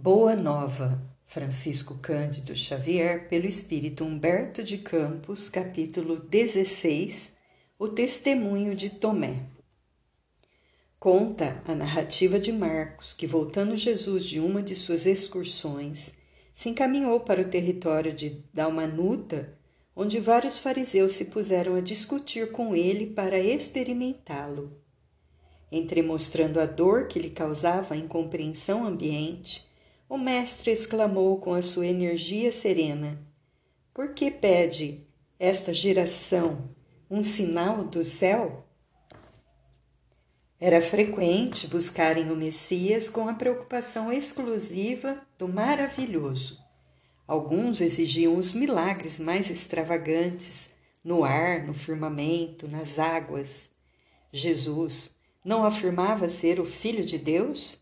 Boa Nova, Francisco Cândido Xavier, pelo Espírito Humberto de Campos, capítulo 16 O Testemunho de Tomé. Conta a narrativa de Marcos que, voltando Jesus de uma de suas excursões, se encaminhou para o território de Dalmanuta, onde vários fariseus se puseram a discutir com ele para experimentá-lo. Entremostrando a dor que lhe causava a incompreensão ambiente, o mestre exclamou com a sua energia serena: Por que pede esta geração um sinal do céu? Era frequente buscarem o Messias com a preocupação exclusiva do maravilhoso. Alguns exigiam os milagres mais extravagantes no ar, no firmamento, nas águas. Jesus não afirmava ser o Filho de Deus?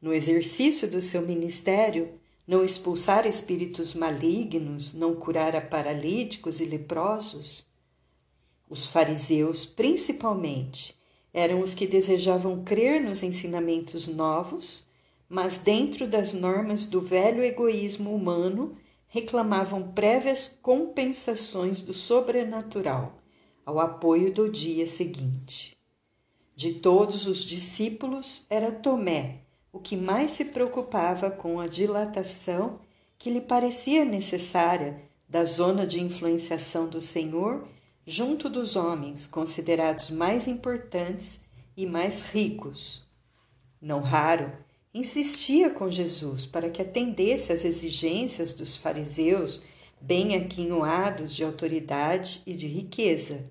No exercício do seu ministério, não expulsar espíritos malignos, não curar a paralíticos e leprosos? Os fariseus, principalmente, eram os que desejavam crer nos ensinamentos novos, mas dentro das normas do velho egoísmo humano, reclamavam prévias compensações do sobrenatural ao apoio do dia seguinte. De todos os discípulos, era Tomé o que mais se preocupava com a dilatação que lhe parecia necessária da zona de influenciação do Senhor junto dos homens considerados mais importantes e mais ricos. Não raro, insistia com Jesus para que atendesse às exigências dos fariseus bem aquinhoados de autoridade e de riqueza.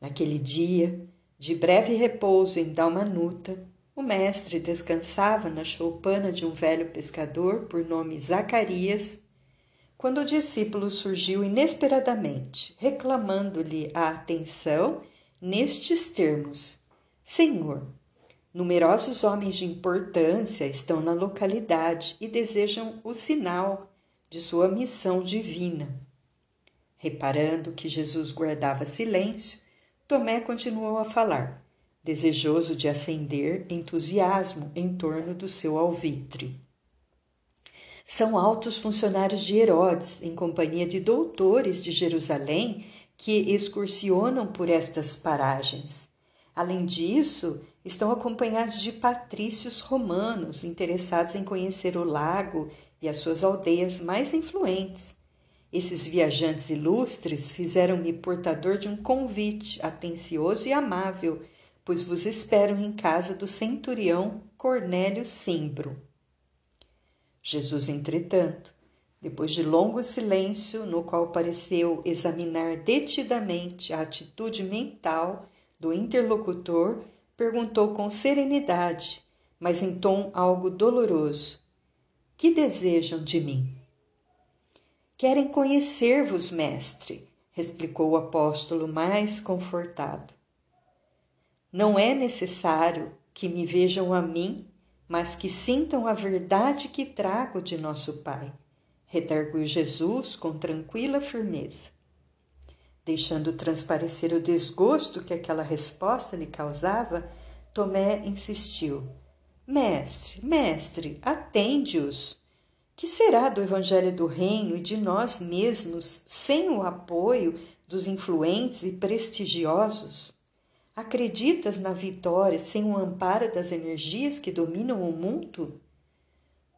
Naquele dia, de breve repouso em Dalmanuta, o mestre descansava na choupana de um velho pescador por nome Zacarias, quando o discípulo surgiu inesperadamente, reclamando-lhe a atenção nestes termos: Senhor, numerosos homens de importância estão na localidade e desejam o sinal de sua missão divina. Reparando que Jesus guardava silêncio, Tomé continuou a falar desejoso de acender entusiasmo em torno do seu alvitre. São altos funcionários de Herodes, em companhia de doutores de Jerusalém, que excursionam por estas paragens. Além disso, estão acompanhados de patrícios romanos interessados em conhecer o lago e as suas aldeias mais influentes. Esses viajantes ilustres fizeram-me portador de um convite atencioso e amável pois vos espero em casa do centurião Cornélio Simbro. Jesus, entretanto, depois de longo silêncio, no qual pareceu examinar detidamente a atitude mental do interlocutor, perguntou com serenidade, mas em tom algo doloroso: Que desejam de mim? Querem conhecer-vos, mestre, explicou o apóstolo mais confortado. Não é necessário que me vejam a mim, mas que sintam a verdade que trago de nosso Pai, redarguiu Jesus com tranquila firmeza. Deixando transparecer o desgosto que aquela resposta lhe causava, Tomé insistiu: Mestre, mestre, atende-os. Que será do Evangelho do Reino e de nós mesmos sem o apoio dos influentes e prestigiosos? Acreditas na vitória sem o amparo das energias que dominam o mundo?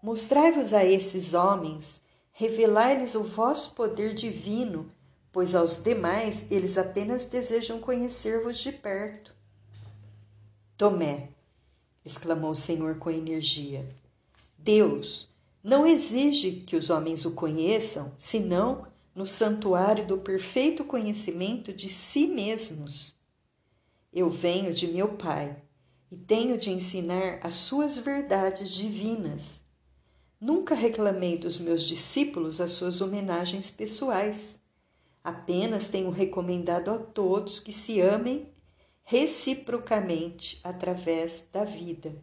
Mostrai-vos a esses homens, revelai-lhes o vosso poder divino, pois aos demais eles apenas desejam conhecer-vos de perto. Tomé, exclamou o Senhor com energia, Deus não exige que os homens o conheçam, senão no santuário do perfeito conhecimento de si mesmos. Eu venho de meu Pai e tenho de ensinar as suas verdades divinas. Nunca reclamei dos meus discípulos as suas homenagens pessoais. Apenas tenho recomendado a todos que se amem reciprocamente através da vida.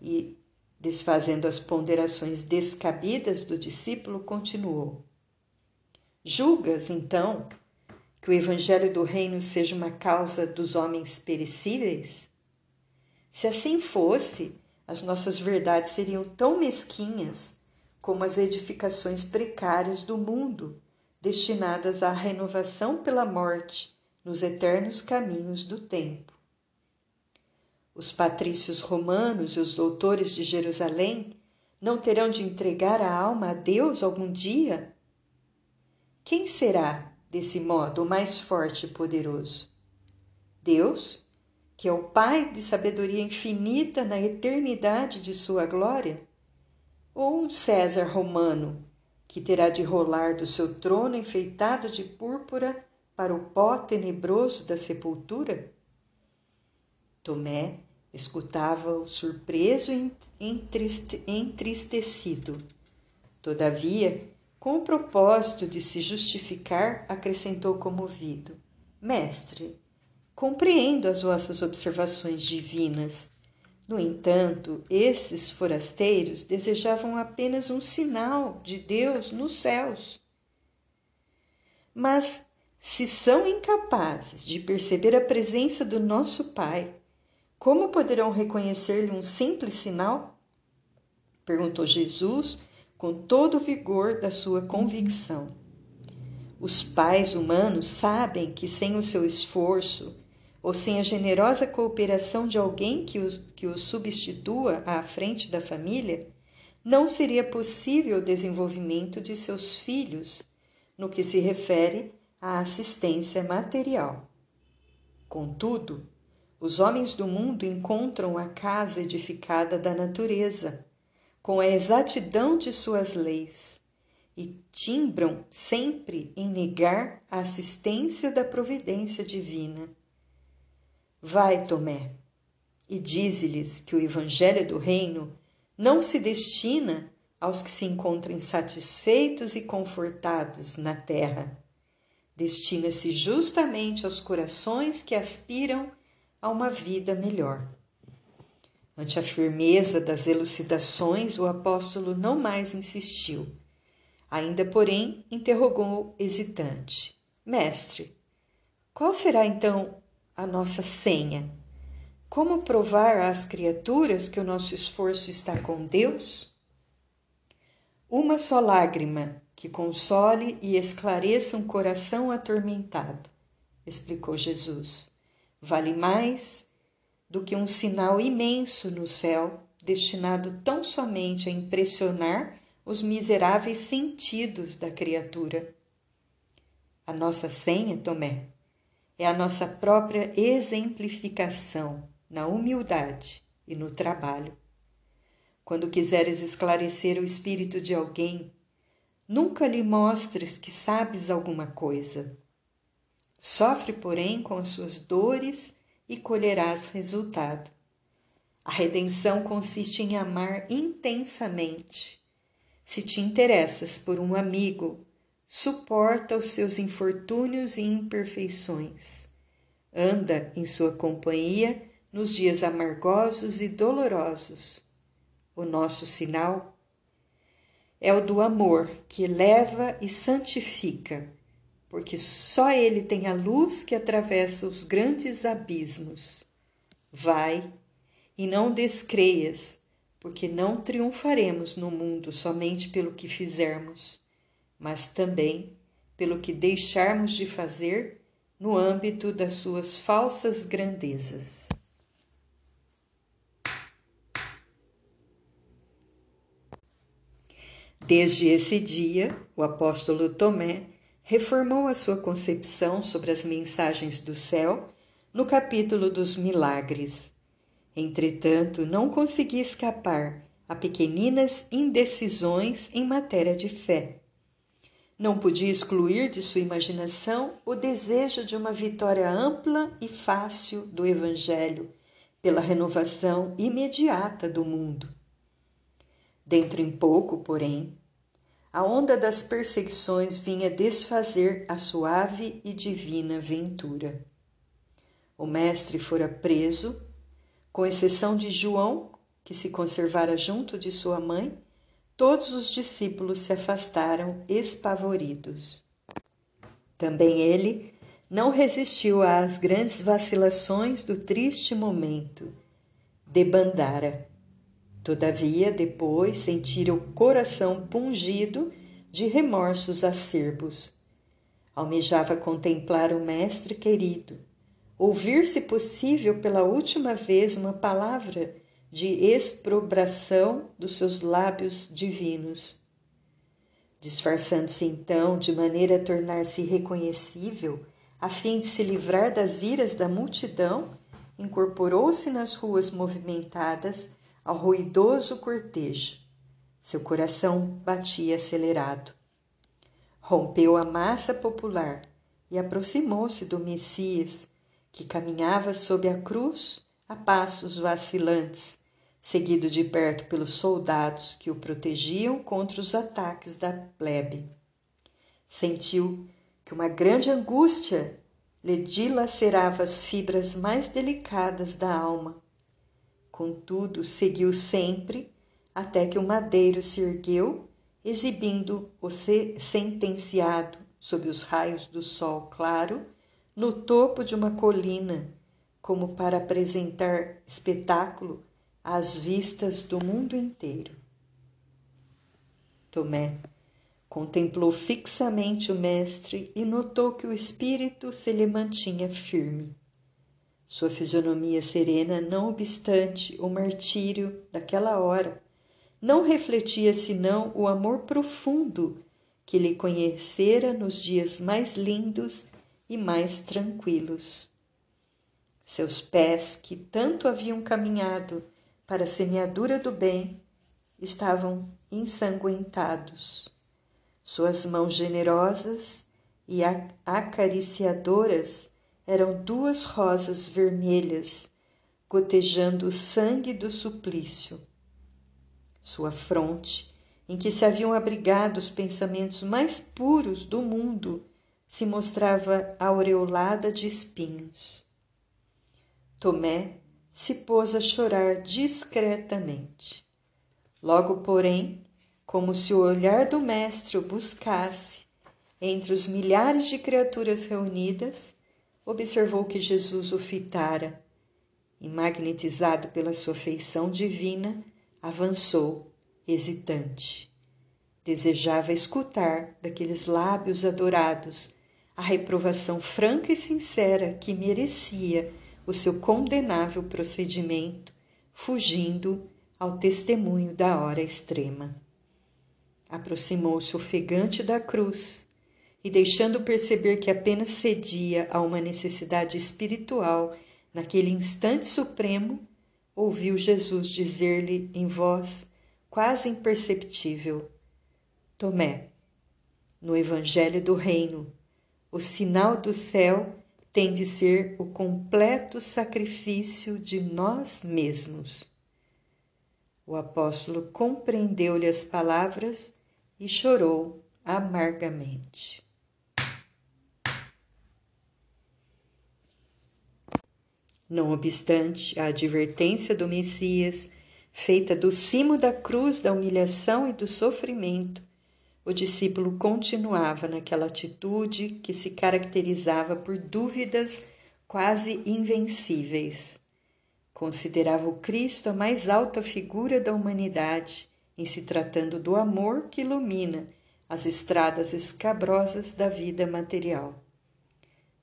E, desfazendo as ponderações descabidas do discípulo, continuou: Julgas, então, que o Evangelho do Reino seja uma causa dos homens perecíveis? Se assim fosse, as nossas verdades seriam tão mesquinhas como as edificações precárias do mundo, destinadas à renovação pela morte nos eternos caminhos do tempo. Os patrícios romanos e os doutores de Jerusalém não terão de entregar a alma a Deus algum dia? Quem será, desse modo, o mais forte e poderoso? Deus, que é o Pai de sabedoria infinita na eternidade de sua glória? Ou um César romano, que terá de rolar do seu trono enfeitado de púrpura para o pó tenebroso da sepultura? Tomé escutava-o surpreso e entristecido. Todavia, com o propósito de se justificar, acrescentou comovido: Mestre, compreendo as vossas observações divinas. No entanto, esses forasteiros desejavam apenas um sinal de Deus nos céus. Mas, se são incapazes de perceber a presença do nosso Pai, como poderão reconhecer-lhe um simples sinal? Perguntou Jesus com todo o vigor da sua convicção. Os pais humanos sabem que sem o seu esforço ou sem a generosa cooperação de alguém que o, que o substitua à frente da família, não seria possível o desenvolvimento de seus filhos no que se refere à assistência material. Contudo, os homens do mundo encontram a casa edificada da natureza, com a exatidão de suas leis, e timbram sempre em negar a assistência da providência divina. Vai, Tomé, e dize-lhes que o Evangelho do Reino não se destina aos que se encontrem satisfeitos e confortados na terra. Destina-se justamente aos corações que aspiram a uma vida melhor. Ante a firmeza das elucidações, o apóstolo não mais insistiu. Ainda, porém, interrogou hesitante: Mestre, qual será então a nossa senha? Como provar às criaturas que o nosso esforço está com Deus? Uma só lágrima que console e esclareça um coração atormentado, explicou Jesus vale mais do que um sinal imenso no céu, destinado tão somente a impressionar os miseráveis sentidos da criatura. A nossa senha, Tomé, é a nossa própria exemplificação na humildade e no trabalho. Quando quiseres esclarecer o espírito de alguém, nunca lhe mostres que sabes alguma coisa Sofre, porém, com as suas dores e colherás resultado. A redenção consiste em amar intensamente. Se te interessas por um amigo, suporta os seus infortúnios e imperfeições. Anda em sua companhia nos dias amargosos e dolorosos. O nosso sinal é o do amor que leva e santifica porque só Ele tem a luz que atravessa os grandes abismos. Vai e não descreias, porque não triunfaremos no mundo somente pelo que fizermos, mas também pelo que deixarmos de fazer no âmbito das suas falsas grandezas. Desde esse dia, o apóstolo Tomé reformou a sua concepção sobre as mensagens do céu no capítulo dos milagres. Entretanto, não conseguia escapar a pequeninas indecisões em matéria de fé. Não podia excluir de sua imaginação o desejo de uma vitória ampla e fácil do Evangelho pela renovação imediata do mundo. Dentro em pouco, porém, a onda das perseguições vinha desfazer a suave e divina ventura. O mestre fora preso, com exceção de João, que se conservara junto de sua mãe, todos os discípulos se afastaram espavoridos. Também ele não resistiu às grandes vacilações do triste momento. Debandara. Todavia, depois sentira o coração pungido de remorsos acerbos. Almejava contemplar o Mestre querido, ouvir, se possível, pela última vez uma palavra de exprobração dos seus lábios divinos. Disfarçando-se então de maneira a tornar-se reconhecível, a fim de se livrar das iras da multidão, incorporou-se nas ruas movimentadas ao ruidoso cortejo. Seu coração batia acelerado. Rompeu a massa popular e aproximou-se do Messias, que caminhava sob a cruz a passos vacilantes, seguido de perto pelos soldados que o protegiam contra os ataques da plebe. Sentiu que uma grande angústia lhe dilacerava as fibras mais delicadas da alma. Contudo, seguiu sempre até que o madeiro se ergueu, exibindo o sentenciado sob os raios do sol claro no topo de uma colina, como para apresentar espetáculo às vistas do mundo inteiro. Tomé Contemplou fixamente o mestre e notou que o espírito se lhe mantinha firme. Sua fisionomia serena, não obstante o martírio daquela hora, não refletia senão o amor profundo que lhe conhecera nos dias mais lindos e mais tranquilos. Seus pés, que tanto haviam caminhado para a semeadura do bem, estavam ensanguentados. Suas mãos generosas e acariciadoras eram duas rosas vermelhas, gotejando o sangue do suplício. Sua fronte, em que se haviam abrigado os pensamentos mais puros do mundo, se mostrava aureolada de espinhos. Tomé se pôs a chorar discretamente. Logo, porém, como se o olhar do Mestre o buscasse entre os milhares de criaturas reunidas, observou que Jesus o fitara e, magnetizado pela sua feição divina, avançou, hesitante. Desejava escutar daqueles lábios adorados a reprovação franca e sincera que merecia o seu condenável procedimento, fugindo ao testemunho da hora extrema. Aproximou-se ofegante da cruz e, deixando perceber que apenas cedia a uma necessidade espiritual naquele instante supremo, ouviu Jesus dizer-lhe em voz quase imperceptível: Tomé, no Evangelho do Reino, o sinal do céu tem de ser o completo sacrifício de nós mesmos. O apóstolo compreendeu-lhe as palavras e chorou amargamente. Não obstante a advertência do Messias, feita do cimo da cruz da humilhação e do sofrimento, o discípulo continuava naquela atitude que se caracterizava por dúvidas quase invencíveis. Considerava o Cristo a mais alta figura da humanidade em se tratando do amor que ilumina as estradas escabrosas da vida material.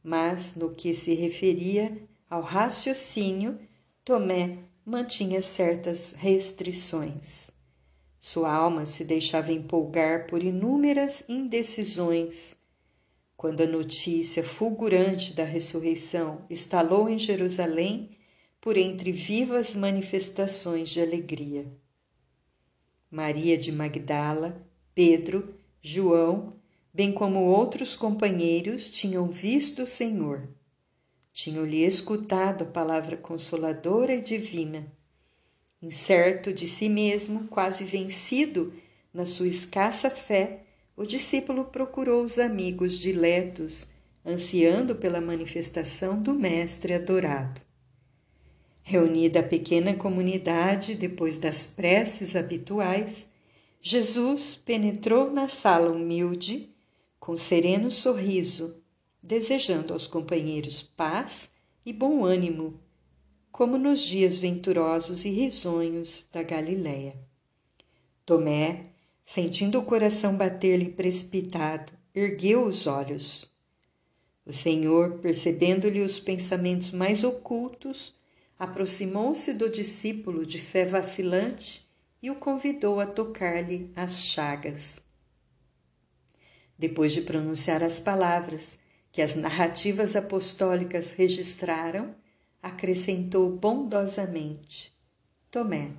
Mas, no que se referia ao raciocínio, Tomé mantinha certas restrições. Sua alma se deixava empolgar por inúmeras indecisões. Quando a notícia fulgurante da ressurreição estalou em Jerusalém, por entre vivas manifestações de alegria. Maria de Magdala, Pedro, João, bem como outros companheiros, tinham visto o Senhor. Tinham-lhe escutado a palavra consoladora e divina. Incerto de si mesmo, quase vencido na sua escassa fé, o discípulo procurou os amigos diletos, ansiando pela manifestação do Mestre adorado. Reunida a pequena comunidade depois das preces habituais, Jesus penetrou na sala humilde, com sereno sorriso, desejando aos companheiros paz e bom ânimo, como nos dias venturosos e risonhos da Galiléia. Tomé, sentindo o coração bater-lhe precipitado, ergueu os olhos. O Senhor, percebendo-lhe os pensamentos mais ocultos, aproximou-se do discípulo de fé vacilante e o convidou a tocar-lhe as chagas. Depois de pronunciar as palavras que as narrativas apostólicas registraram, acrescentou bondosamente: Tomé,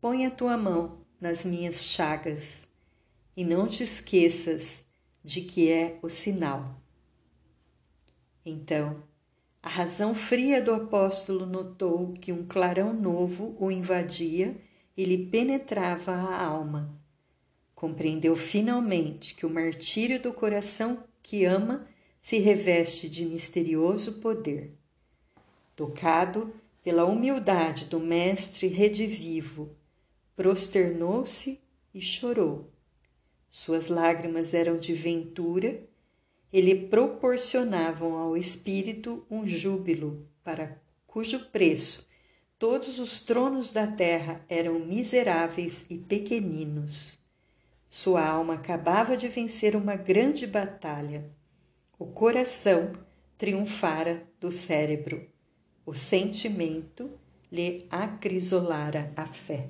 põe a tua mão nas minhas chagas e não te esqueças de que é o sinal. Então, a razão fria do apóstolo notou que um clarão novo o invadia e lhe penetrava a alma. Compreendeu finalmente que o martírio do coração que ama se reveste de misterioso poder. Tocado pela humildade do Mestre redivivo, prosternou-se e chorou. Suas lágrimas eram de ventura e lhe proporcionavam ao espírito um júbilo para cujo preço todos os tronos da terra eram miseráveis e pequeninos. Sua alma acabava de vencer uma grande batalha. O coração triunfara do cérebro o sentimento lhe acrisolara a fé.